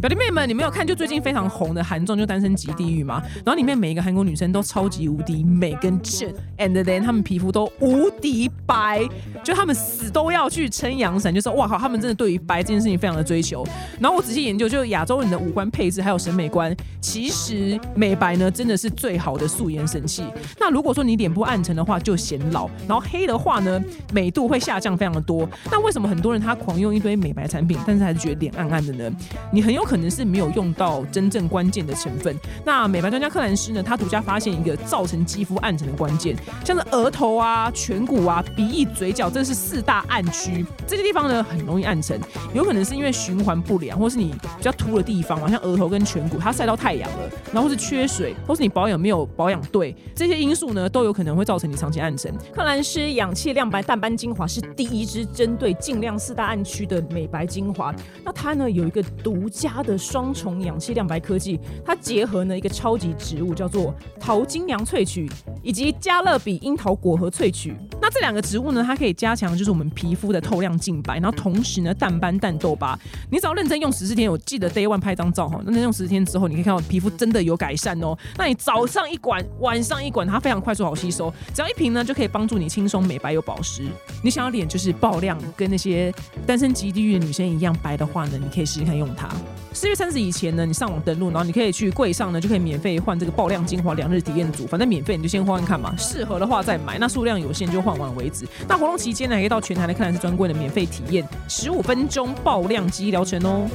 表弟妹们，你没有看就最近非常红的韩综就《单身级地狱》吗？然后里面每一个韩国女生都超级无敌美跟正，and then 她们皮肤都无敌白，就她们死都要去撑阳伞，就是哇靠，她们真的对于白这件事情非常的追求。然后我仔细研究，就亚洲人的五官配置还有审美观，其实美白呢真的是最好的素颜神器。那如果说你脸部暗沉的话，就显老；然后黑的话呢，美度会下降非常的多。那为什么很多人他狂用一堆美白产品，但是还是觉得脸暗暗的呢？你很有可能是没有用到真正关键的成分。那美白专家克兰斯呢，他独家发现一个造成肌肤暗沉的关键，像是额头啊、颧骨啊、鼻翼、嘴角，这是四大暗区。这些地方呢很容易暗沉，有可能是因为循环不良，或是你比较秃的地方嘛，像额头跟颧骨，它晒到太阳了，然后是缺水，或是你保养没有保养对，这些因素呢都有可能会造成你长期暗沉。克兰诗氧气亮白淡斑精华是第一支针对尽量四大暗区的美白精华，那它呢有一个独家它的双重氧气亮白科技，它结合呢一个超级植物叫做桃金娘萃取，以及加勒比樱桃果核萃取。那这两个植物呢，它可以加强就是我们皮肤的透亮净白，然后同时呢淡斑淡痘疤。你只要认真用十四天，我记得 day one 拍张照哈，认真用十四天之后，你可以看到皮肤真的有改善哦。那你早上一管，晚上一管，它非常快速好吸收，只要一瓶呢就可以帮助你轻松美白又保湿。你想要脸就是爆亮，跟那些单身级地狱的女生一样白的话呢，你可以试试看用它。四月三十以前呢，你上网登录，然后你可以去柜上呢就可以免费换这个爆量精华两日体验组，反正免费你就先换换看嘛，适合的话再买，那数量有限就换完为止。那活动期间呢，可以到全台来看兰斯专柜的免费体验十五分钟爆量肌疗程哦。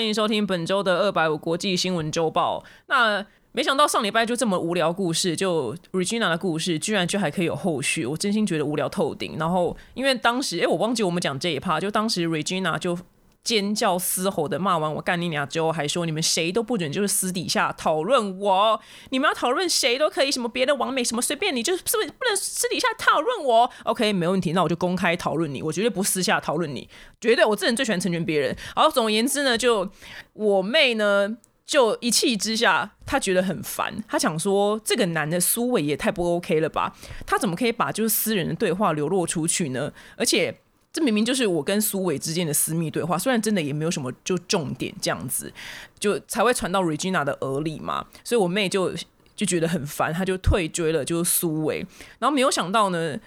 欢迎收听本周的二百五国际新闻周报。那没想到上礼拜就这么无聊故事，就 Regina 的故事，居然就还可以有后续，我真心觉得无聊透顶。然后因为当时，哎，我忘记我们讲这一趴，就当时 Regina 就尖叫嘶吼的骂完我干你娘之后，还说你们谁都不准就是私底下讨论我，你们要讨论谁都可以，什么别的网美什么随便你，就是不是不能私底下讨论我？OK，没问题，那我就公开讨论你，我绝对不私下讨论你，绝对我这人最喜欢成全别人。好，总而言之呢，就我妹呢。就一气之下，她觉得很烦，她想说这个男的苏伟也太不 OK 了吧？他怎么可以把就是私人的对话流露出去呢？而且这明明就是我跟苏伟之间的私密对话，虽然真的也没有什么就重点这样子，就才会传到 Regina 的耳里嘛。所以我妹就就觉得很烦，她就退追了，就是苏伟。然后没有想到呢，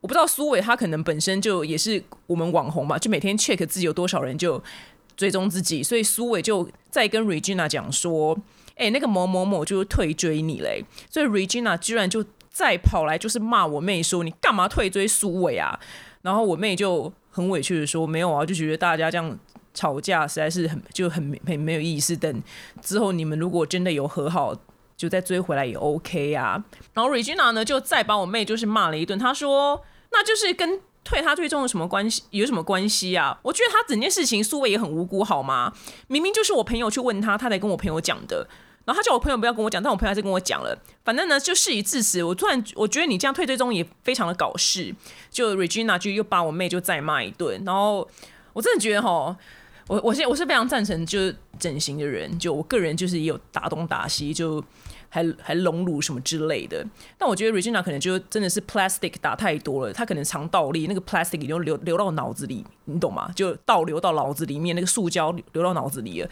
我不知道苏伟他可能本身就也是我们网红嘛，就每天 check 自己有多少人就。追踪自己，所以苏伟就在跟 Regina 讲说：“哎，那个某某某就退追你嘞。”所以 Regina 居然就再跑来就是骂我妹说：“你干嘛退追苏伟啊？”然后我妹就很委屈的说：“没有啊，就觉得大家这样吵架实在是很就很很没有意思。等之后你们如果真的有和好，就再追回来也 OK 啊。”然后 Regina 呢就再把我妹就是骂了一顿，她说：“那就是跟。”退他最终有什么关系？有什么关系啊？我觉得他整件事情苏伟也很无辜，好吗？明明就是我朋友去问他，他才跟我朋友讲的。然后他叫我朋友不要跟我讲，但我朋友还是跟我讲了。反正呢，就事已至此，我突然我觉得你这样退追踪也非常的搞事。就 Regina 就又把我妹就再骂一顿。然后我真的觉得哈，我我现我是非常赞成就是整形的人，就我个人就是也有打东打西就。还还隆乳什么之类的，但我觉得 Regina 可能就真的是 plastic 打太多了，她可能肠倒立，那个 plastic 已经流流到脑子里，你懂吗？就倒流到脑子里面，那个塑胶流到脑子里了。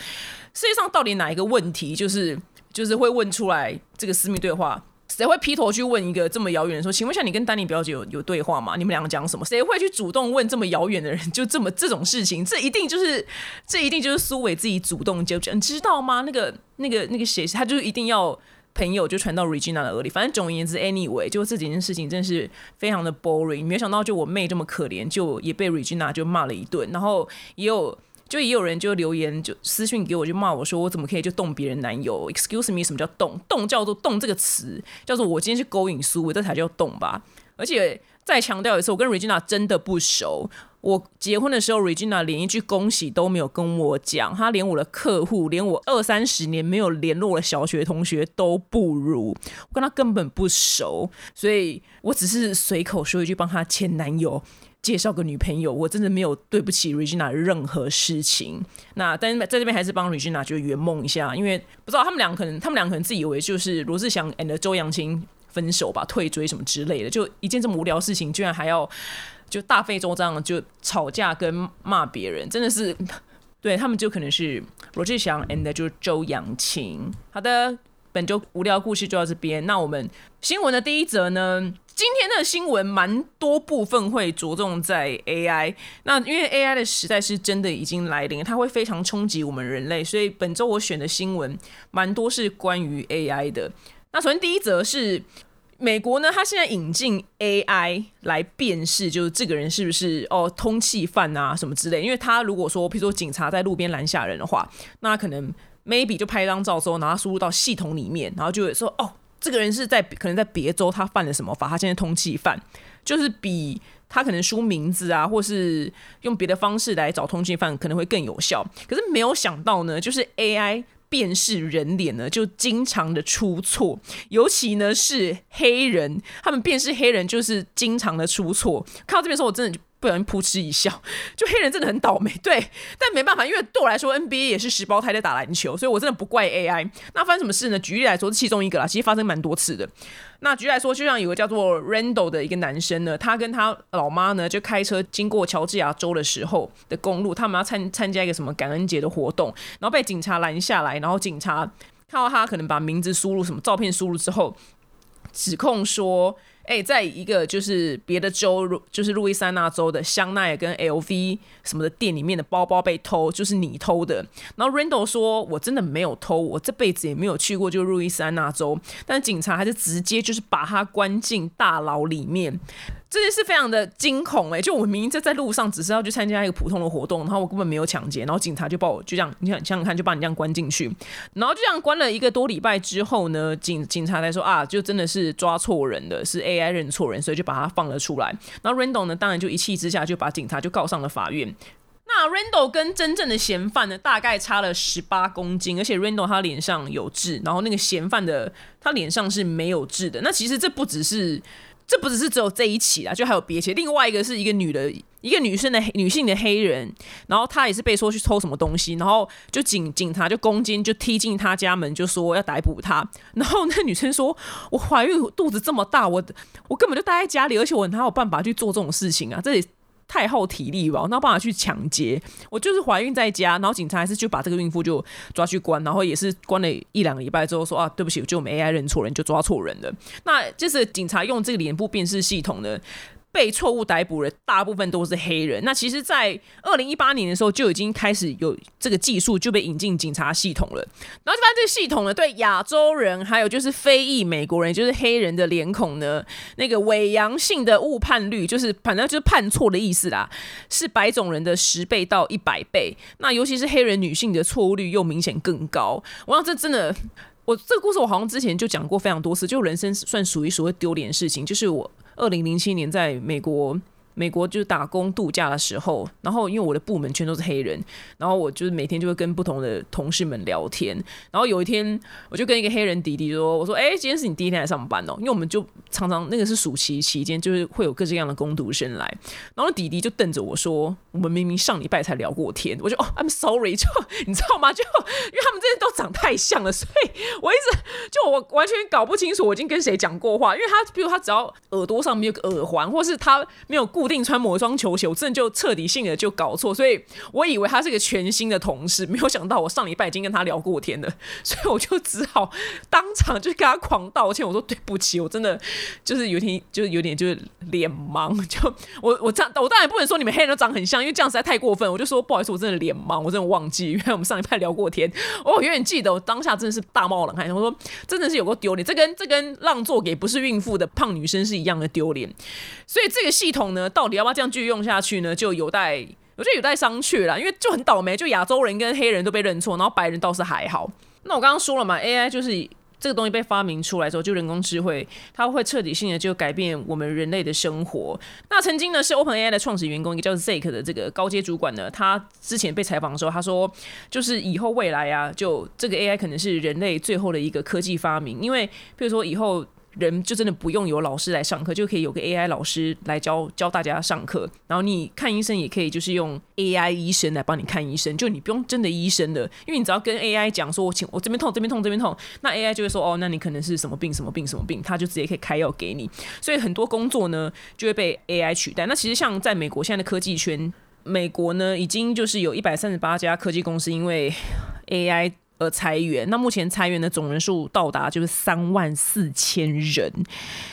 世界上到底哪一个问题，就是就是会问出来这个私密对话？谁会劈头去问一个这么遥远的说？请问一下，你跟丹尼表姐有有对话吗？你们两个讲什么？谁会去主动问这么遥远的人？就这么这种事情，这一定就是这一定就是苏伟自己主动就讲，知道吗？那个那个那个谁，他就是一定要。朋友就传到 Regina 的耳里，反正总而言之，anyway，就这几件事情真是非常的 boring。没想到就我妹这么可怜，就也被 Regina 就骂了一顿。然后也有就也有人就留言就私信给我，就骂我说我怎么可以就动别人男友？Excuse me，什么叫动？动叫做动这个词，叫做我今天去勾引苏，这才叫动吧。而且再强调一次，我跟 Regina 真的不熟。我结婚的时候，Regina 连一句恭喜都没有跟我讲，她连我的客户，连我二三十年没有联络的小学同学都不如，我跟她根本不熟，所以我只是随口说一句帮她前男友介绍个女朋友，我真的没有对不起 Regina 任何事情。那但是在这边还是帮 Regina 就圆梦一下，因为不知道他们俩可能他们俩可能自以为就是罗志祥 and 周扬青分手吧，退追什么之类的，就一件这么无聊的事情，居然还要就大费周章就吵架跟骂别人，真的是 对他们就可能是罗志祥 and 就是周扬青。好的，本周无聊故事就到这边。那我们新闻的第一则呢？今天的新闻蛮多部分会着重在 AI，那因为 AI 的时代是真的已经来临，它会非常冲击我们人类，所以本周我选的新闻蛮多是关于 AI 的。那首先第一则是美国呢，它现在引进 AI 来辨识，就是这个人是不是哦通缉犯啊什么之类。因为他如果说，譬如说警察在路边拦下人的话，那可能 maybe 就拍一张照之后，然后输入到系统里面，然后就会说哦。这个人是在可能在别州，他犯了什么法？他现在通缉犯，就是比他可能输名字啊，或是用别的方式来找通缉犯可能会更有效。可是没有想到呢，就是 AI 辨识人脸呢，就经常的出错，尤其呢是黑人，他们辨识黑人就是经常的出错。看到这边时候，我真的就。不小心噗嗤一笑，就黑人真的很倒霉，对，但没办法，因为对我来说，NBA 也是十胞胎在打篮球，所以我真的不怪 AI。那发生什么事呢？举例来说，是其中一个啦，其实发生蛮多次的。那举例来说，就像有个叫做 Randall 的一个男生呢，他跟他老妈呢，就开车经过乔治亚州的时候的公路，他们要参参加一个什么感恩节的活动，然后被警察拦下来，然后警察看到他可能把名字输入、什么照片输入之后，指控说。哎，在一个就是别的州，就是路易斯安那州的香奈儿跟 LV 什么的店里面的包包被偷，就是你偷的。然后 Randall 说：“我真的没有偷，我这辈子也没有去过就路易斯安那州。”但警察还是直接就是把他关进大牢里面。这件事非常的惊恐哎，就我明明在在路上只是要去参加一个普通的活动，然后我根本没有抢劫，然后警察就把我就这样，你想想想看，就把你这样关进去，然后就这样关了一个多礼拜之后呢，警警察来说啊，就真的是抓错人了，是 AI 认错人，所以就把他放了出来。然后 Randall 呢，当然就一气之下就把警察就告上了法院。那 Randall 跟真正的嫌犯呢，大概差了十八公斤，而且 Randall 他脸上有痣，然后那个嫌犯的他脸上是没有痣的。那其实这不只是。这不只是只有这一起啦，就还有别起。另外一个是一个女的，一个女生的女性的黑人，然后她也是被说去偷什么东西，然后就警警察就攻坚就踢进她家门，就说要逮捕她。然后那女生说：“我怀孕，肚子这么大，我我根本就待在家里，而且我哪有办法去做这种事情啊？这里。”太耗体力吧，我那办法去抢劫？我就是怀孕在家，然后警察还是就把这个孕妇就抓去关，然后也是关了一两个礼拜之后说啊，对不起，就我们 AI 认错人，就抓错人了。那就是警察用这个脸部辨识系统呢。被错误逮捕的大部分都是黑人。那其实，在二零一八年的时候就已经开始有这个技术，就被引进警察系统了。然后就发现这个系统呢，对亚洲人还有就是非裔美国人，就是黑人的脸孔呢，那个伪阳性的误判率，就是反正就是判错的意思啦，是白种人的十倍到一百倍。那尤其是黑人女性的错误率又明显更高。我想这真的，我这个故事我好像之前就讲过非常多次，就人生算数一数会丢脸的事情，就是我。二零零七年在美国。美国就是打工度假的时候，然后因为我的部门全都是黑人，然后我就是每天就会跟不同的同事们聊天。然后有一天，我就跟一个黑人弟弟说：“我说，哎，今天是你第一天来上班哦，因为我们就常常那个是暑期期间，就是会有各式各样的工读生来。”然后弟弟就瞪着我说：“我们明明上礼拜才聊过天。”我就哦，I'm sorry，就你知道吗？就因为他们这些都长太像了，所以我一直就我完全搞不清楚我已经跟谁讲过话。因为他比如他只要耳朵上面有个耳环，或是他没有固定穿魔装球鞋，我真的就彻底性的就搞错，所以我以为他是个全新的同事，没有想到我上礼拜已经跟他聊过天了，所以我就只好当场就跟他狂道歉，我说对不起，我真的就是有点就是有点就是脸盲，就我我这样我当然不能说你们黑人都长很像，因为这样实在太过分，我就说不好意思，我真的脸盲，我真的忘记，因为我们上礼拜聊过天，我永远记得我当下真的是大冒冷汗，我说真的是有个丢脸，这跟这跟让座给不是孕妇的胖女生是一样的丢脸，所以这个系统呢，到底要不要？这样继续用下去呢，就有待我觉得有待商榷了，因为就很倒霉，就亚洲人跟黑人都被认错，然后白人倒是还好。那我刚刚说了嘛，AI 就是这个东西被发明出来之后，就人工智慧，它会彻底性的就改变我们人类的生活。那曾经呢，是 OpenAI 的创始员工，一个叫 Zake 的这个高阶主管呢，他之前被采访的时候，他说，就是以后未来啊，就这个 AI 可能是人类最后的一个科技发明，因为比如说以后。人就真的不用有老师来上课，就可以有个 AI 老师来教教大家上课。然后你看医生也可以，就是用 AI 医生来帮你看医生，就你不用真的医生的，因为你只要跟 AI 讲说，我请我这边痛这边痛这边痛，那 AI 就会说哦，那你可能是什么病什么病什么病，他就直接可以开药给你。所以很多工作呢就会被 AI 取代。那其实像在美国现在的科技圈，美国呢已经就是有一百三十八家科技公司因为 AI。呃裁员，那目前裁员的总人数到达就是三万四千人，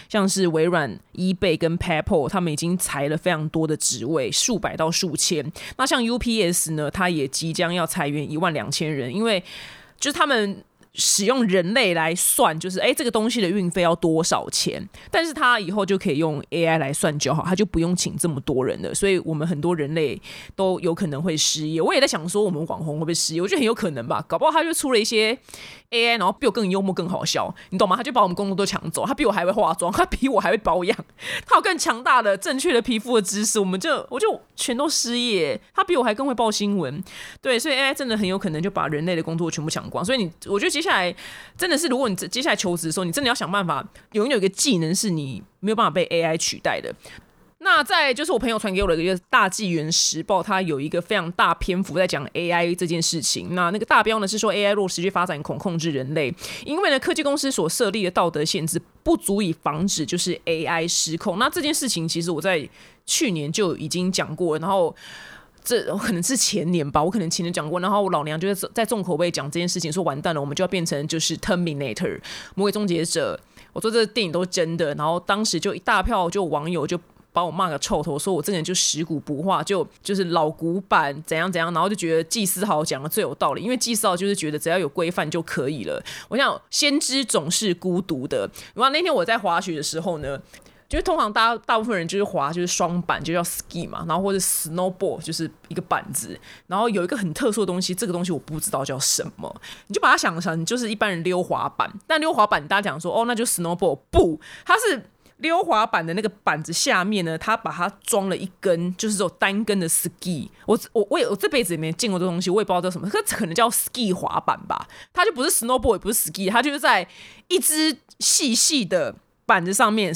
像是微软、eBay 跟 PayPal，他们已经裁了非常多的职位，数百到数千。那像 UPS 呢，它也即将要裁员一万两千人，因为就是他们。使用人类来算，就是哎，这个东西的运费要多少钱？但是他以后就可以用 AI 来算就好，他就不用请这么多人了。所以我们很多人类都有可能会失业。我也在想说，我们网红会不会失业？我觉得很有可能吧，搞不好他就出了一些 AI，然后比我更幽默、更好笑，你懂吗？他就把我们工作都抢走。他比我还会化妆，他比我还会保养，他有更强大的、正确的皮肤的知识，我们就我就全都失业。他比我还更会报新闻，对，所以 AI 真的很有可能就把人类的工作全部抢光。所以你，我觉得接下下来真的是，如果你接下来求职的时候，你真的要想办法拥有一个技能是你没有办法被 AI 取代的。那在就是我朋友传给我的一个大纪元时报，它有一个非常大篇幅在讲 AI 这件事情。那那个大标呢是说 AI 若持续发展恐控制人类，因为呢科技公司所设立的道德限制不足以防止就是 AI 失控。那这件事情其实我在去年就已经讲过，然后。这可能是前年吧，我可能前年讲过，然后我老娘就是在重口味讲这件事情，说完蛋了，我们就要变成就是 Terminator 魔鬼终结者。我说这个电影都是真的，然后当时就一大票就网友就把我骂个臭头，说我这个人就食古不化，就就是老古板怎样怎样，然后就觉得季思豪讲的最有道理，因为季思豪就是觉得只要有规范就可以了。我想先知总是孤独的，然后那天我在滑雪的时候呢。就是通常大家大部分人就是滑就是双板就叫 ski 嘛，然后或者 snowboard 就是一个板子，然后有一个很特殊的东西，这个东西我不知道叫什么，你就把它想成就是一般人溜滑板，但溜滑板大家讲说哦那就 snowboard 不，它是溜滑板的那个板子下面呢，它把它装了一根就是这种单根的 ski，我我我也我这辈子也没见过这东西，我也不知道叫什么，它可能叫 ski 滑板吧，它就不是 snowboard 也不是 ski，它就是在一只细细的板子上面。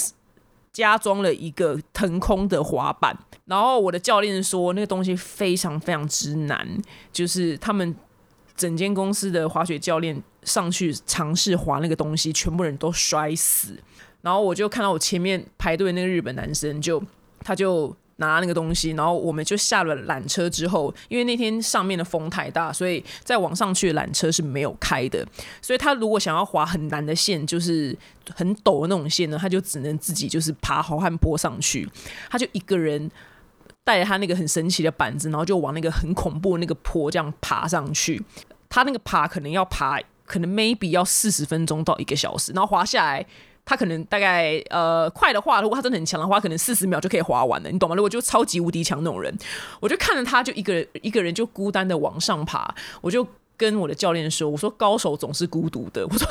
加装了一个腾空的滑板，然后我的教练说那个东西非常非常之难，就是他们整间公司的滑雪教练上去尝试滑那个东西，全部人都摔死。然后我就看到我前面排队那个日本男生，就他就。拿那个东西，然后我们就下了缆车之后，因为那天上面的风太大，所以在往上去缆车是没有开的。所以他如果想要滑很难的线，就是很陡的那种线呢，他就只能自己就是爬好汉坡上去。他就一个人带着他那个很神奇的板子，然后就往那个很恐怖的那个坡这样爬上去。他那个爬可能要爬，可能 maybe 要四十分钟到一个小时，然后滑下来。他可能大概呃快的话，如果他真的很强的话，可能四十秒就可以滑完了，你懂吗？如果就超级无敌强那种人，我就看着他就一个人一个人就孤单的往上爬，我就跟我的教练说：“我说高手总是孤独的。”我说，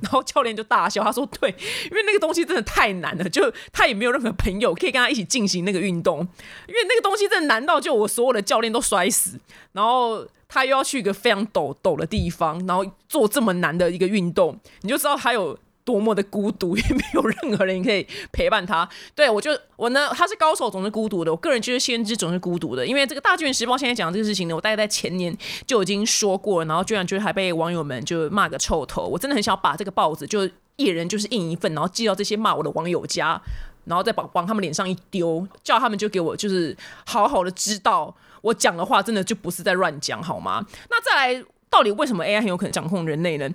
然后教练就大笑，他说：“对，因为那个东西真的太难了，就他也没有任何朋友可以跟他一起进行那个运动，因为那个东西真的难到就我所有的教练都摔死，然后他又要去一个非常陡陡的地方，然后做这么难的一个运动，你就知道他有。”多么的孤独，也没有任何人可以陪伴他。对我就我呢，他是高手，总是孤独的。我个人就是先知，总是孤独的。因为这个《大剧院时报》现在讲这个事情呢，我大概在前年就已经说过，然后居然就还被网友们就骂个臭头。我真的很想把这个报纸就一人就是印一份，然后寄到这些骂我的网友家，然后再把往他们脸上一丢，叫他们就给我就是好好的知道我讲的话真的就不是在乱讲，好吗？那再来。到底为什么 AI 很有可能掌控人类呢？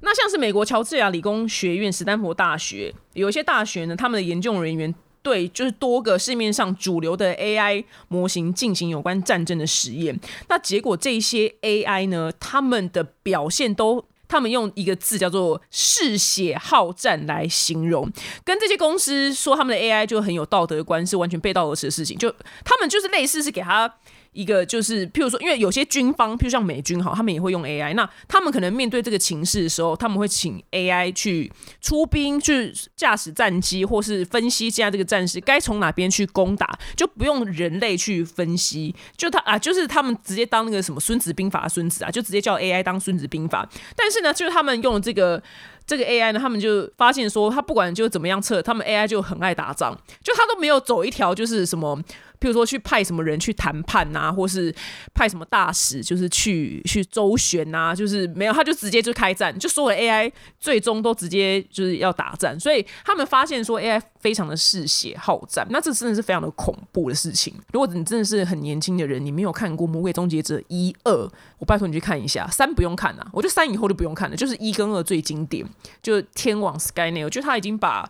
那像是美国乔治亚理工学院、史丹佛大学有一些大学呢，他们的研究人员对就是多个市面上主流的 AI 模型进行有关战争的实验。那结果这些 AI 呢，他们的表现都，他们用一个字叫做“嗜血好战”来形容，跟这些公司说他们的 AI 就很有道德观是完全背道而驰的事情。就他们就是类似是给他。一个就是，譬如说，因为有些军方，譬如像美军哈，他们也会用 AI，那他们可能面对这个情势的时候，他们会请 AI 去出兵，去驾驶战机，或是分析现在这个战士该从哪边去攻打，就不用人类去分析，就他啊，就是他们直接当那个什么《孙子兵法》孙子啊，就直接叫 AI 当《孙子兵法》，但是呢，就是他们用这个。这个 AI 呢，他们就发现说，他不管就怎么样测，他们 AI 就很爱打仗，就他都没有走一条就是什么，譬如说去派什么人去谈判呐、或是派什么大使，就是去去周旋呐、就是没有，他就直接就开战，就所有 AI 最终都直接就是要打战，所以他们发现说 AI 非常的嗜血好战，那这真的是非常的恐怖的事情。如果你真的是很年轻的人，你没有看过《魔鬼终结者》一二，我拜托你去看一下，三不用看啊，我觉得三以后就不用看了，就是一跟二最经典。就天网 Skynet，我觉得他已经把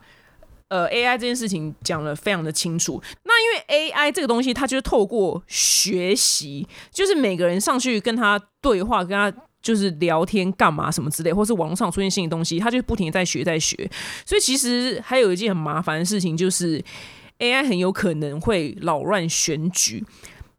呃 AI 这件事情讲得非常的清楚。那因为 AI 这个东西，它就是透过学习，就是每个人上去跟他对话，跟他。就是聊天干嘛什么之类，或是网上出现新的东西，他就不停的在学在学。所以其实还有一件很麻烦的事情，就是 AI 很有可能会扰乱选举。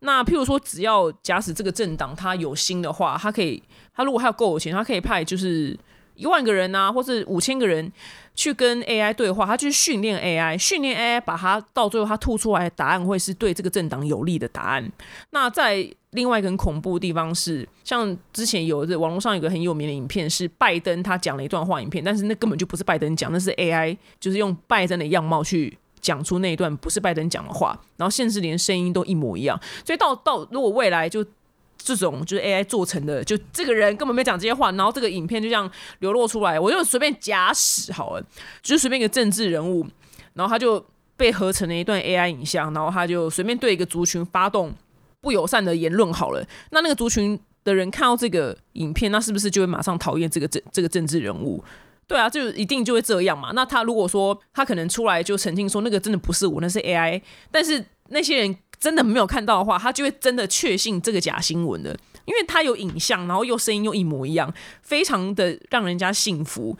那譬如说，只要假使这个政党他有心的话，他可以，他如果他有够有钱，他可以派就是一万个人啊，或是五千个人去跟 AI 对话，他去训练 AI，训练 AI，把它到最后他吐出来的答案会是对这个政党有利的答案。那在另外一个很恐怖的地方是，像之前有的网络上有个很有名的影片，是拜登他讲了一段话影片，但是那根本就不是拜登讲，那是 AI，就是用拜登的样貌去。讲出那一段不是拜登讲的话，然后甚至连声音都一模一样，所以到到如果未来就这种就是 AI 做成的，就这个人根本没讲这些话，然后这个影片就这样流露出来，我就随便假使好了，就是随便一个政治人物，然后他就被合成了一段 AI 影像，然后他就随便对一个族群发动不友善的言论好了，那那个族群的人看到这个影片，那是不是就会马上讨厌这个政这个政治人物？对啊，就一定就会这样嘛。那他如果说他可能出来就澄清说那个真的不是我，那是 AI，但是那些人真的没有看到的话，他就会真的确信这个假新闻的，因为他有影像，然后又声音又一模一样，非常的让人家信服。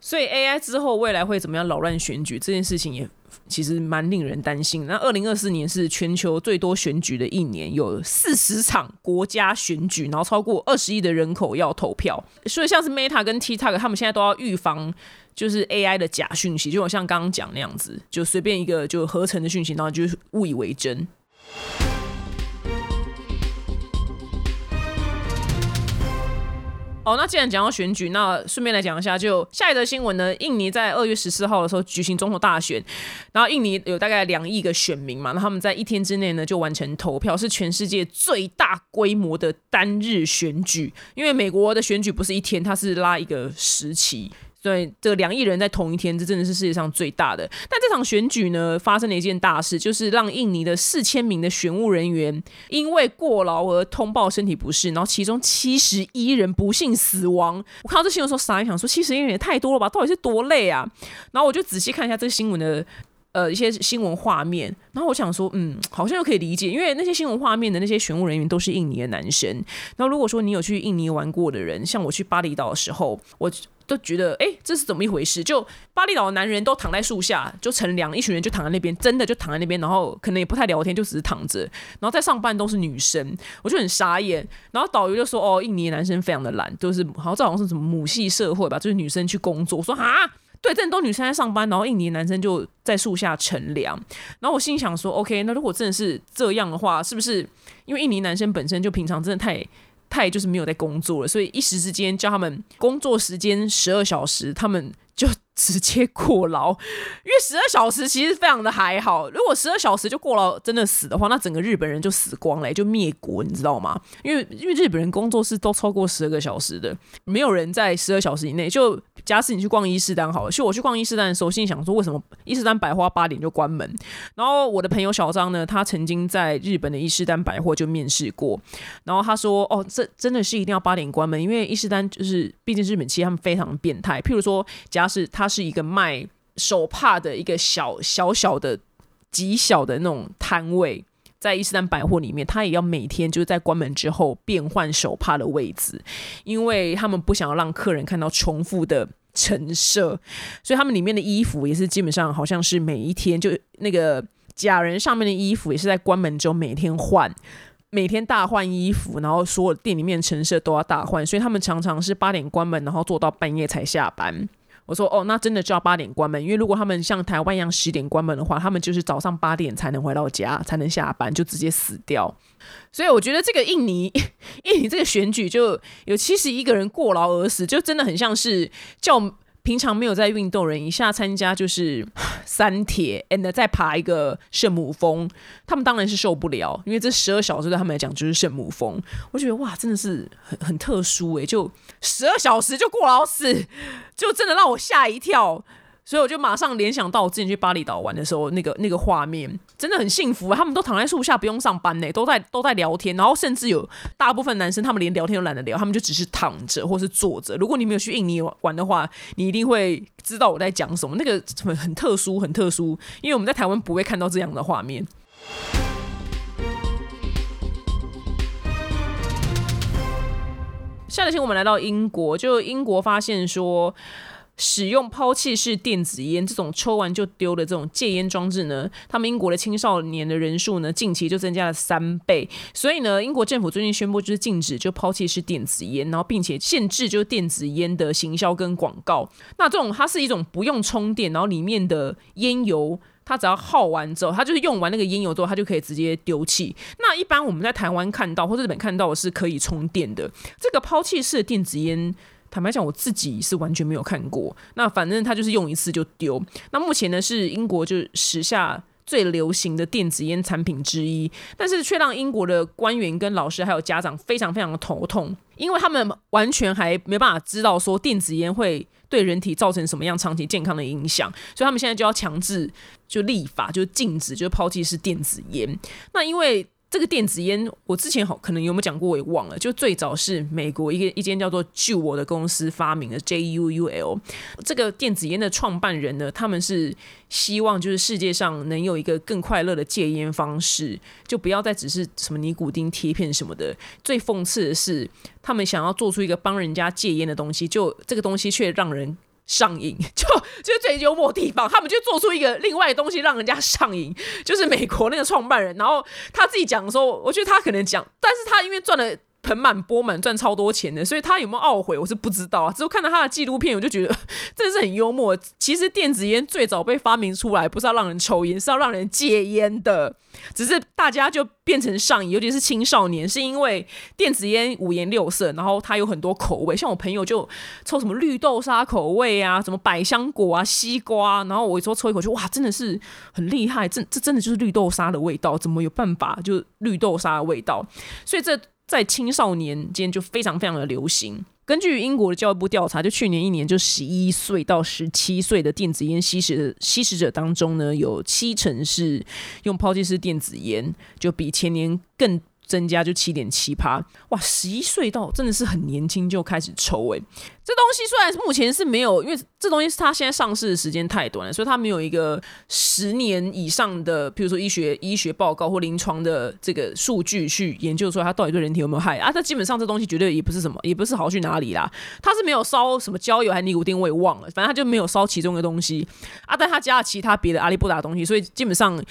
所以 AI 之后未来会怎么样扰乱选举这件事情也其实蛮令人担心。那二零二四年是全球最多选举的一年，有四十场国家选举，然后超过二十亿的人口要投票。所以像是 Meta 跟 TikTok 他们现在都要预防。就是 AI 的假讯息，就我像刚刚讲那样子，就随便一个就合成的讯息，然后就误以为真。哦，那既然讲到选举，那顺便来讲一下，就下一则新闻呢，印尼在二月十四号的时候举行总统大选，然后印尼有大概两亿个选民嘛，那他们在一天之内呢就完成投票，是全世界最大规模的单日选举，因为美国的选举不是一天，它是拉一个时期。所以，这两亿人在同一天，这真的是世界上最大的。但这场选举呢，发生了一件大事，就是让印尼的四千名的选务人员因为过劳而通报身体不适，然后其中七十一人不幸死亡。我看到这新闻的时候傻一想，说七十一人也太多了吧？到底是多累啊？然后我就仔细看一下这个新闻的。呃，一些新闻画面，然后我想说，嗯，好像又可以理解，因为那些新闻画面的那些选务人员都是印尼的男生。然后如果说你有去印尼玩过的人，像我去巴厘岛的时候，我都觉得，哎，这是怎么一回事？就巴厘岛的男人都躺在树下，就乘凉，一群人就躺在那边，真的就躺在那边，然后可能也不太聊天，就只是躺着。然后在上班都是女生，我就很傻眼。然后导游就说，哦，印尼男生非常的懒，就是好像这好像是什么母系社会吧，就是女生去工作。我说啊。对，真的都女生在上班，然后印尼男生就在树下乘凉。然后我心想说，OK，那如果真的是这样的话，是不是因为印尼男生本身就平常真的太太就是没有在工作了，所以一时之间叫他们工作时间十二小时，他们就直接过劳？因为十二小时其实非常的还好，如果十二小时就过劳真的死的话，那整个日本人就死光了，就灭国，你知道吗？因为因为日本人工作是都超过十二个小时的，没有人在十二小时以内就。假使你去逛伊势丹好了，就我去逛伊势丹的时候，心里想说，为什么伊势丹百货八点就关门？然后我的朋友小张呢，他曾经在日本的伊势丹百货就面试过，然后他说，哦，这真的是一定要八点关门，因为伊势丹就是毕竟日本企业他们非常变态。譬如说，假使他是一个卖手帕的一个小小小的极小的那种摊位。在伊斯丹百货里面，他也要每天就是在关门之后变换手帕的位置，因为他们不想要让客人看到重复的陈设，所以他们里面的衣服也是基本上好像是每一天就那个假人上面的衣服也是在关门之后每天换。每天大换衣服，然后所有店里面陈设都要大换，所以他们常常是八点关门，然后做到半夜才下班。我说哦，那真的就要八点关门，因为如果他们像台湾一样十点关门的话，他们就是早上八点才能回到家，才能下班，就直接死掉。所以我觉得这个印尼 印尼这个选举就有七十一个人过劳而死，就真的很像是叫。平常没有在运动人一下参加就是 三铁，and 再爬一个圣母峰，他们当然是受不了，因为这十二小时对他们来讲就是圣母峰。我觉得哇，真的是很很特殊诶，就十二小时就过劳死，就真的让我吓一跳。所以我就马上联想到我之前去巴厘岛玩的时候，那个那个画面真的很幸福。他们都躺在树下不用上班呢，都在都在聊天，然后甚至有大部分男生他们连聊天都懒得聊，他们就只是躺着或是坐着。如果你没有去印尼玩的话，你一定会知道我在讲什么。那个很很特殊，很特殊，因为我们在台湾不会看到这样的画面。下个星期我们来到英国，就英国发现说。使用抛弃式电子烟这种抽完就丢的这种戒烟装置呢，他们英国的青少年的人数呢，近期就增加了三倍。所以呢，英国政府最近宣布就是禁止就抛弃式电子烟，然后并且限制就电子烟的行销跟广告。那这种它是一种不用充电，然后里面的烟油它只要耗完之后，它就是用完那个烟油之后，它就可以直接丢弃。那一般我们在台湾看到或日本看到的是可以充电的这个抛弃式电子烟。坦白讲，我自己是完全没有看过。那反正他就是用一次就丢。那目前呢是英国就时下最流行的电子烟产品之一，但是却让英国的官员跟老师还有家长非常非常的头痛，因为他们完全还没办法知道说电子烟会对人体造成什么样长期健康的影响，所以他们现在就要强制就立法，就禁止，就抛弃是电子烟。那因为。这个电子烟，我之前好可能有没有讲过，我也忘了。就最早是美国一个一间叫做“救我”的公司发明的 JUUL。这个电子烟的创办人呢，他们是希望就是世界上能有一个更快乐的戒烟方式，就不要再只是什么尼古丁贴片什么的。最讽刺的是，他们想要做出一个帮人家戒烟的东西，就这个东西却让人。上瘾 就就是最幽默地方，他们就做出一个另外东西让人家上瘾，就是美国那个创办人，然后他自己讲的时候，我觉得他可能讲，但是他因为赚了。盆满钵满赚超多钱的，所以他有没有懊悔，我是不知道啊。只有看到他的纪录片，我就觉得真的是很幽默。其实电子烟最早被发明出来，不是要让人抽烟，是要让人戒烟的。只是大家就变成上瘾，尤其是青少年，是因为电子烟五颜六色，然后它有很多口味。像我朋友就抽什么绿豆沙口味啊，什么百香果啊，西瓜。然后我一说抽一口，就哇，真的是很厉害，这这真的就是绿豆沙的味道，怎么有办法就绿豆沙的味道？所以这。在青少年间就非常非常的流行。根据英国的教育部调查，就去年一年，就十一岁到十七岁的电子烟吸食吸食者当中呢，有七成是用抛弃式电子烟，就比前年更。增加就七点七趴，哇！十一岁到真的是很年轻就开始抽诶。这东西虽然目前是没有，因为这东西是它现在上市的时间太短了，所以它没有一个十年以上的，比如说医学医学报告或临床的这个数据去研究出来它到底对人体有没有害啊？它基本上这东西绝对也不是什么，也不是好去哪里啦。它是没有烧什么焦油还是尼古丁，我也忘了，反正它就没有烧其中的东西啊，但它加了其他别的阿里不达的东西，所以基本上。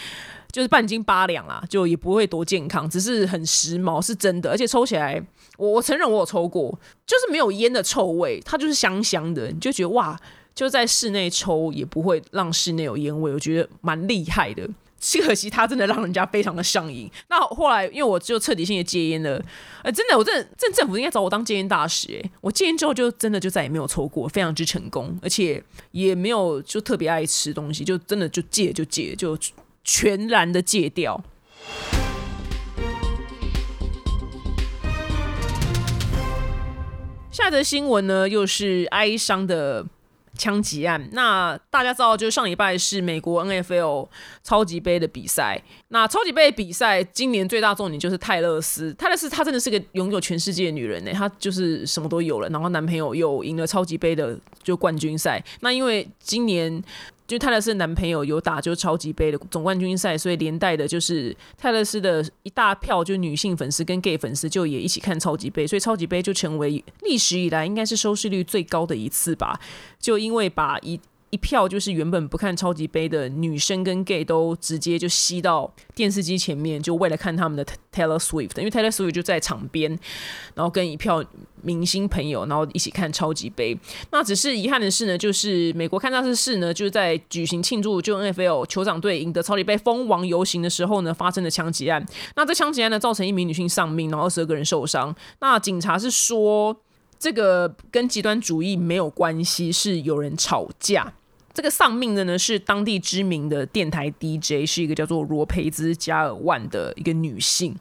就是半斤八两啦，就也不会多健康，只是很时髦，是真的。而且抽起来，我我承认我有抽过，就是没有烟的臭味，它就是香香的，你就觉得哇，就在室内抽也不会让室内有烟味，我觉得蛮厉害的。只可惜它真的让人家非常的上瘾。那后来因为我就彻底性的戒烟了，呃，真的，我真的，这政府应该找我当戒烟大使。哎，我戒烟之后就真的就再也没有抽过，非常之成功，而且也没有就特别爱吃东西，就真的就戒就戒就。全然的戒掉。下则新闻呢，又是哀伤的枪击案。那大家知道，就是上礼拜是美国 N F L 超级杯的比赛。那超级杯比赛今年最大重点就是泰勒斯。泰勒斯她真的是个拥有全世界的女人呢，她就是什么都有了。然后男朋友又赢了超级杯的就冠军赛。那因为今年。就泰勒斯男朋友有打就超级杯的总冠军赛，所以连带的就是泰勒斯的一大票就女性粉丝跟 gay 粉丝就也一起看超级杯，所以超级杯就成为历史以来应该是收视率最高的一次吧。就因为把一一票就是原本不看超级杯的女生跟 gay 都直接就吸到电视机前面，就为了看他们的 Taylor Swift，因为 Taylor Swift 就在场边，然后跟一票明星朋友，然后一起看超级杯。那只是遗憾的是呢，就是美国堪萨斯市呢，就是在举行庆祝就 NFL 酋长队赢得超级杯封王游行的时候呢，发生了枪击案。那这枪击案呢，造成一名女性丧命，然后二十二个人受伤。那警察是说。这个跟极端主义没有关系，是有人吵架。这个丧命的呢是当地知名的电台 DJ，是一个叫做罗培兹加尔万的一个女性。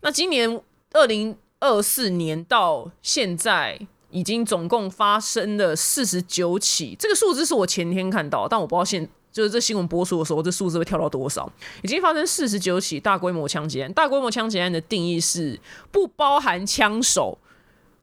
那今年二零二四年到现在，已经总共发生了四十九起。这个数字是我前天看到，但我不知道现就是这新闻播出的时候，这数字会跳到多少？已经发生四十九起大规模枪击案。大规模枪击案的定义是不包含枪手。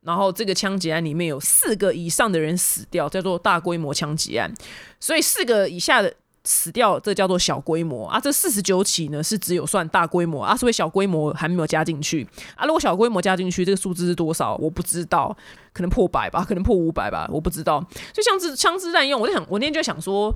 然后这个枪击案里面有四个以上的人死掉，叫做大规模枪击案。所以四个以下的死掉，这叫做小规模啊。这四十九起呢是只有算大规模啊，所以小规模还没有加进去啊。如果小规模加进去，这个数字是多少？我不知道，可能破百吧，可能破五百吧，我不知道。就像是枪支滥用，我在想，我那天就想说，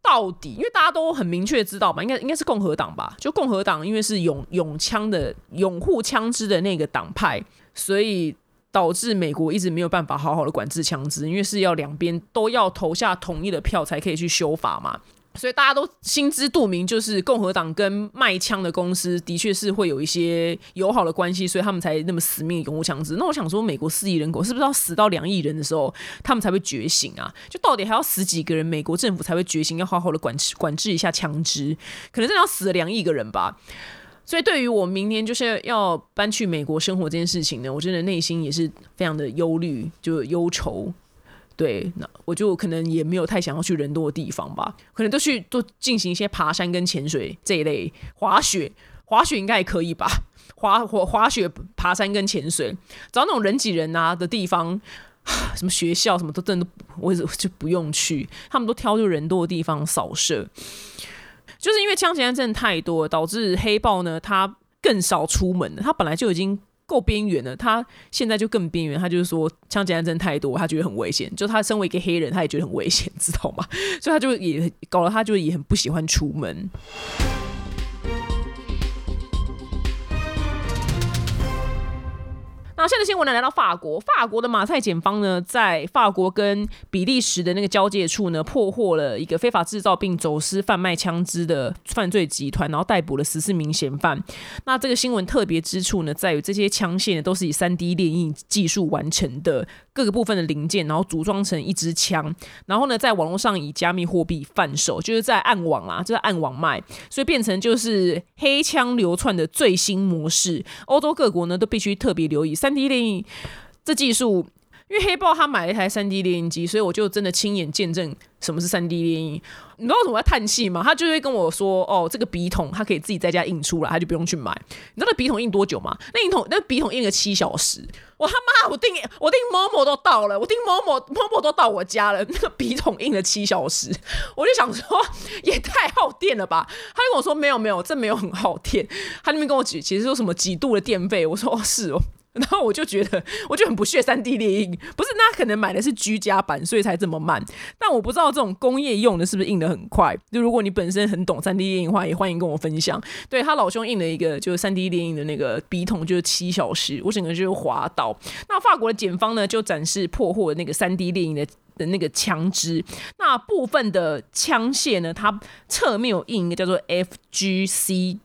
到底因为大家都很明确知道吧，应该应该是共和党吧？就共和党因为是拥拥枪的、拥护枪支的那个党派，所以。导致美国一直没有办法好好的管制枪支，因为是要两边都要投下统一的票才可以去修法嘛，所以大家都心知肚明，就是共和党跟卖枪的公司的确是会有一些友好的关系，所以他们才那么死命拥护枪支。那我想说，美国四亿人口是不是要死到两亿人的时候，他们才会觉醒啊？就到底还要死几个人，美国政府才会觉醒，要好好的管制管制一下枪支？可能真的要死了两亿个人吧。所以，对于我明年就是要搬去美国生活这件事情呢，我真的内心也是非常的忧虑，就忧愁。对，那我就可能也没有太想要去人多的地方吧，可能都去都进行一些爬山跟潜水这一类，滑雪，滑雪应该也可以吧？滑滑滑雪、爬山跟潜水，找那种人挤人啊的地方，什么学校什么都真的我就不用去，他们都挑就人多的地方扫射。就是因为枪击案真的太多，导致黑豹呢，他更少出门了。他本来就已经够边缘了，他现在就更边缘。他就是说，枪击案真的太多，他觉得很危险。就他身为一个黑人，他也觉得很危险，知道吗？所以他就也搞得，他就也很不喜欢出门。那现在新闻呢？来到法国，法国的马赛检方呢，在法国跟比利时的那个交界处呢，破获了一个非法制造并走私贩卖枪支的犯罪集团，然后逮捕了十四名嫌犯。那这个新闻特别之处呢，在于这些枪械呢，都是以三 D 列印技术完成的。各个部分的零件，然后组装成一支枪，然后呢，在网络上以加密货币贩售，就是在暗网啊，就是暗网卖，所以变成就是黑枪流窜的最新模式。欧洲各国呢都必须特别留意三三 D 电影这技术。因为黑豹他买了一台三 D 猎印机，所以我就真的亲眼见证什么是三 D 猎印。你知道为什么要叹气吗？他就会跟我说：“哦，这个笔筒他可以自己在家印出来，他就不用去买。”你知道那笔筒印多久吗？那印筒那笔筒印了七小时。我他妈，我订我订某某都到了，我订某某某某都到我家了，那个笔筒印了七小时。我就想说，也太耗电了吧？他就跟我说：“没有没有，这没有很耗电。”他那边跟我举，其实说什么几度的电费？我说：“哦，是哦。”然后我就觉得，我就很不屑三 D 猎鹰，不是那可能买的是居家版，所以才这么慢。但我不知道这种工业用的是不是印的很快。就如果你本身很懂三 D 猎鹰的话，也欢迎跟我分享。对他老兄印了一个就是三 D 猎鹰的那个笔筒，就是七小时，我整个就是滑倒。那法国的检方呢，就展示破获那个三 D 猎鹰的的那个枪支，那部分的枪械呢，它侧面有印一个叫做 FGC。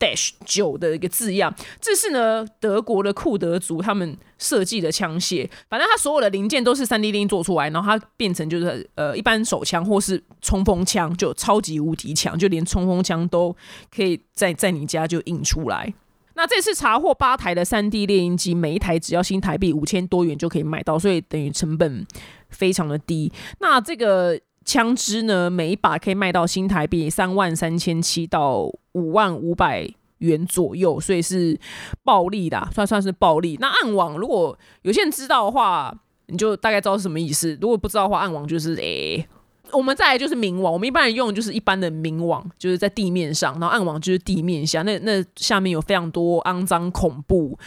Dash 九的一个字样，这是呢德国的库德族他们设计的枪械，反正它所有的零件都是三 D 钉做出来，然后它变成就是呃一般手枪或是冲锋枪，就超级无敌强，就连冲锋枪都可以在在你家就印出来。那这次查获八台的三 D 猎鹰机，每一台只要新台币五千多元就可以买到，所以等于成本非常的低。那这个。枪支呢，每一把可以卖到新台币三万三千七到五万五百元左右，所以是暴利的，算算是暴利。那暗网如果有些人知道的话，你就大概知道是什么意思；如果不知道的话，暗网就是诶，我们再来就是明网，我们一般人用的就是一般的明网，就是在地面上，然后暗网就是地面下，那那下面有非常多肮脏、恐怖、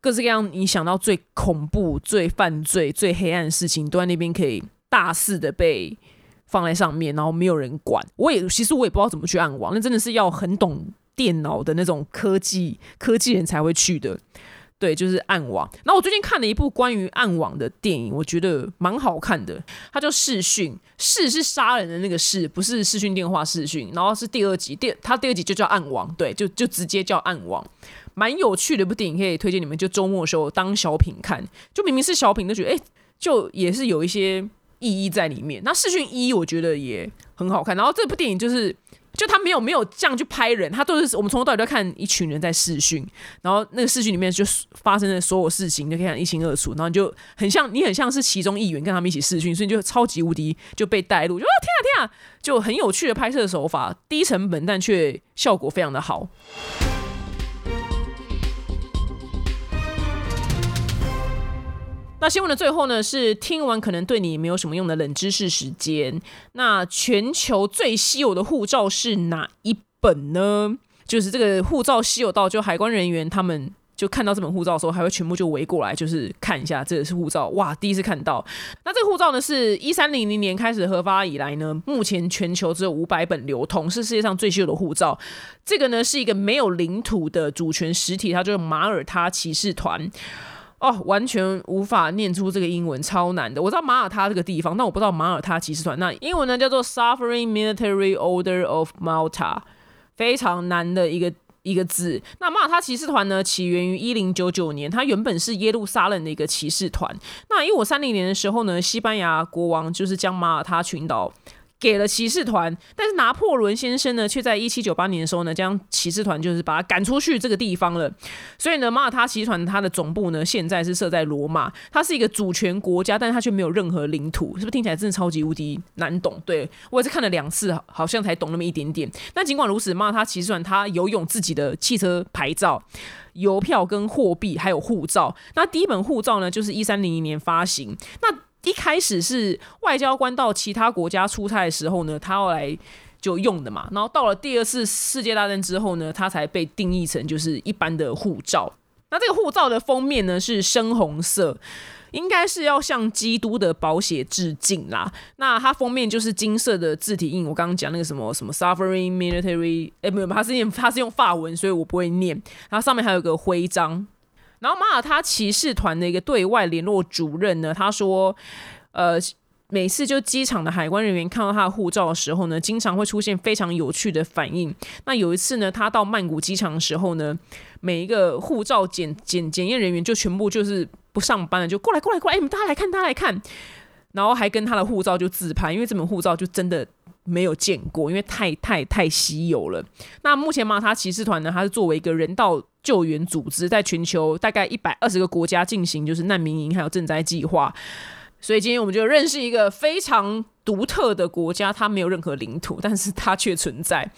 各式各样你想到最恐怖、最犯罪、最黑暗的事情，都在那边可以大肆的被。放在上面，然后没有人管。我也其实我也不知道怎么去暗网，那真的是要很懂电脑的那种科技科技人才会去的。对，就是暗网。然后我最近看了一部关于暗网的电影，我觉得蛮好看的。它叫《视讯》，视是杀人的那个视，不是视讯电话视讯。然后是第二集，第它第二集就叫暗网，对，就就直接叫暗网，蛮有趣的一部电影，可以推荐你们就周末的时候当小品看。就明明是小品，都觉得哎，就也是有一些意义在里面。那视讯一我觉得也很好看。然后这部电影就是。就他没有没有这样去拍人，他都是我们从头到尾都看一群人在视讯，然后那个视讯里面就发生的所有事情，就可以看一清二楚，然后就很像你很像是其中一员跟他们一起视讯，所以就超级无敌就被带入，就天啊天啊，就很有趣的拍摄手法，低成本但却效果非常的好。那新闻的最后呢，是听完可能对你没有什么用的冷知识时间。那全球最稀有的护照是哪一本呢？就是这个护照稀有到，就海关人员他们就看到这本护照的时候，还会全部就围过来，就是看一下这个是护照。哇，第一次看到。那这个护照呢，是一三零零年开始核发以来呢，目前全球只有五百本流通，是世界上最稀有的护照。这个呢，是一个没有领土的主权实体，它就是马耳他骑士团。哦，完全无法念出这个英文，超难的。我知道马耳他这个地方，但我不知道马耳他骑士团。那英文呢叫做 Sovereign Military Order of Malta，非常难的一个一个字。那马耳他骑士团呢，起源于一零九九年，它原本是耶路撒冷的一个骑士团。那一五三零年的时候呢，西班牙国王就是将马耳他群岛。给了骑士团，但是拿破仑先生呢，却在一七九八年的时候呢，将骑士团就是把他赶出去这个地方了。所以呢，马耳他骑士团它的总部呢，现在是设在罗马，它是一个主权国家，但是它却没有任何领土，是不是听起来真的超级无敌难懂？对我也是看了两次，好像才懂那么一点点。那尽管如此，马耳他骑士团它有用自己的汽车牌照、邮票跟货币，还有护照。那第一本护照呢，就是一三零零年发行。那一开始是外交官到其他国家出差的时候呢，他要来就用的嘛。然后到了第二次世界大战之后呢，他才被定义成就是一般的护照。那这个护照的封面呢是深红色，应该是要向基督的宝血致敬啦。那它封面就是金色的字体印，我刚刚讲那个什么什么 Sovereign Military，哎，没有，它是念它是用法文，所以我不会念。然后上面还有个徽章。然后马耳他骑士团的一个对外联络主任呢，他说，呃，每次就机场的海关人员看到他的护照的时候呢，经常会出现非常有趣的反应。那有一次呢，他到曼谷机场的时候呢，每一个护照检检检验人员就全部就是不上班了，就过来过来过来，哎，大家来看，大家来看，然后还跟他的护照就自拍，因为这本护照就真的。没有见过，因为太太太稀有了。那目前马塔骑士团呢，他是作为一个人道救援组织，在全球大概一百二十个国家进行就是难民营还有赈灾计划。所以今天我们就认识一个非常独特的国家，它没有任何领土，但是它却存在。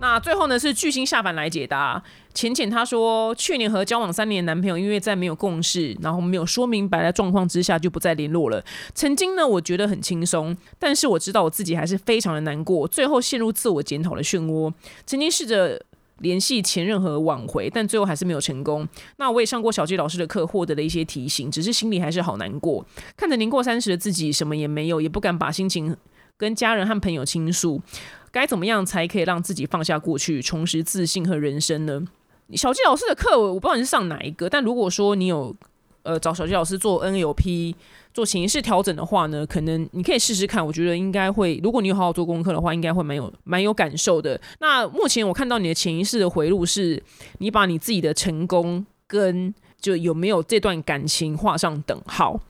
那最后呢，是巨星下凡来解答。浅浅他说，去年和交往三年的男朋友，因为在没有共识，然后没有说明白的状况之下，就不再联络了。曾经呢，我觉得很轻松，但是我知道我自己还是非常的难过，最后陷入自我检讨的漩涡。曾经试着联系前任和挽回，但最后还是没有成功。那我也上过小季老师的课，获得了一些提醒，只是心里还是好难过。看着年过三十的自己，什么也没有，也不敢把心情跟家人和朋友倾诉。该怎么样才可以让自己放下过去，重拾自信和人生呢？小季老师的课，我不知道你是上哪一个，但如果说你有呃找小季老师做 NLP 做潜意识调整的话呢，可能你可以试试看。我觉得应该会，如果你有好好做功课的话，应该会蛮有蛮有感受的。那目前我看到你的潜意识的回路是，你把你自己的成功跟就有没有这段感情画上等号，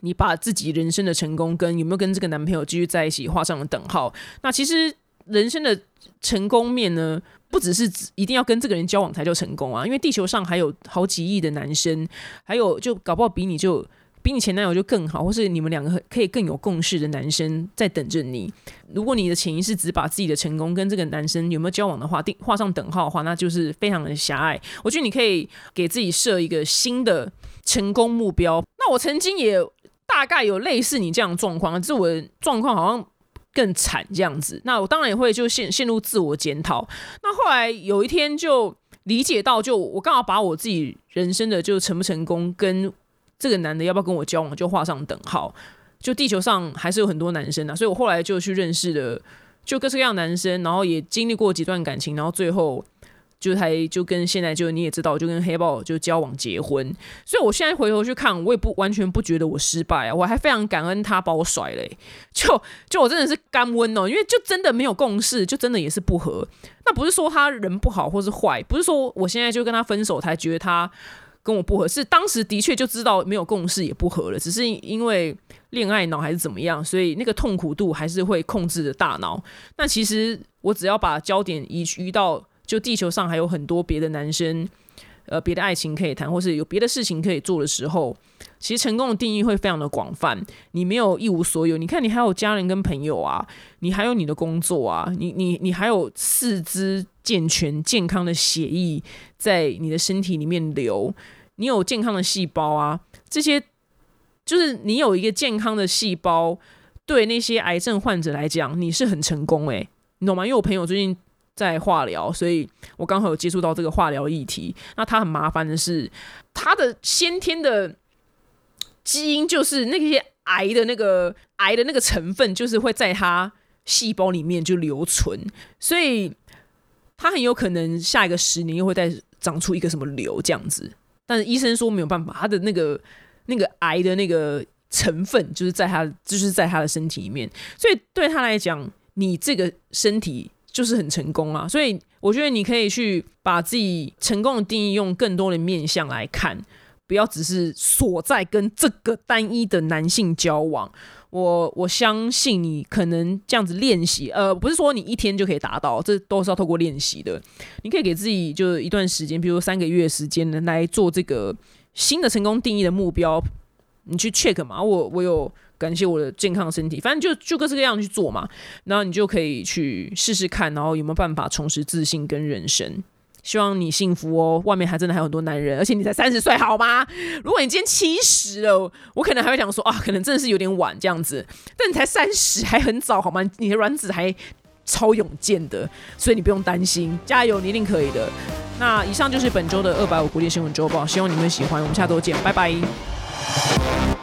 你把自己人生的成功跟有没有跟这个男朋友继续在一起画上了等号。那其实人生的成功面呢？不只是一定要跟这个人交往才叫成功啊，因为地球上还有好几亿的男生，还有就搞不好比你就比你前男友就更好，或是你们两个可以更有共识的男生在等着你。如果你的潜意识只把自己的成功跟这个男生有没有交往的话定画上等号的话，那就是非常的狭隘。我觉得你可以给自己设一个新的成功目标。那我曾经也大概有类似你这样的状况，是我的状况好像。更惨这样子，那我当然也会就陷陷入自我检讨。那后来有一天就理解到，就我刚好把我自己人生的就成不成功跟这个男的要不要跟我交往就画上等号。就地球上还是有很多男生啊，所以我后来就去认识了就各式各样男生，然后也经历过几段感情，然后最后。就还就跟现在就你也知道，就跟黑豹就交往结婚，所以我现在回头去看，我也不完全不觉得我失败啊，我还非常感恩他把我甩了，就就我真的是干温哦，因为就真的没有共识，就真的也是不合。那不是说他人不好或是坏，不是说我现在就跟他分手才觉得他跟我不合，是当时的确就知道没有共识也不合了，只是因为恋爱脑还是怎么样，所以那个痛苦度还是会控制着大脑。那其实我只要把焦点移移到。就地球上还有很多别的男生，呃，别的爱情可以谈，或是有别的事情可以做的时候，其实成功的定义会非常的广泛。你没有一无所有，你看你还有家人跟朋友啊，你还有你的工作啊，你你你还有四肢健全健康的血液在你的身体里面流，你有健康的细胞啊，这些就是你有一个健康的细胞，对那些癌症患者来讲，你是很成功诶，你懂吗？因为我朋友最近。在化疗，所以我刚好有接触到这个化疗议题。那他很麻烦的是，他的先天的基因就是那些癌的那个癌的那个成分，就是会在他细胞里面就留存，所以他很有可能下一个十年又会再长出一个什么瘤这样子。但是医生说没有办法，他的那个那个癌的那个成分就是在他就是在他的身体里面，所以对他来讲，你这个身体。就是很成功啊，所以我觉得你可以去把自己成功的定义用更多的面向来看，不要只是锁在跟这个单一的男性交往。我我相信你可能这样子练习，呃，不是说你一天就可以达到，这都是要透过练习的。你可以给自己就一段时间，比如三个月时间呢，来做这个新的成功定义的目标，你去 check 嘛。我我有。感谢我的健康身体，反正就就各式各样去做嘛，然后你就可以去试试看，然后有没有办法重拾自信跟人生。希望你幸福哦，外面还真的还有很多男人，而且你才三十岁，好吗？如果你今天七十了，我可能还会想说啊，可能真的是有点晚这样子，但你才三十，还很早，好吗？你的卵子还超勇健的，所以你不用担心，加油，你一定可以的。那以上就是本周的二百五国际新闻周报，希望你们喜欢，我们下周见，拜拜。